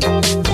Bye.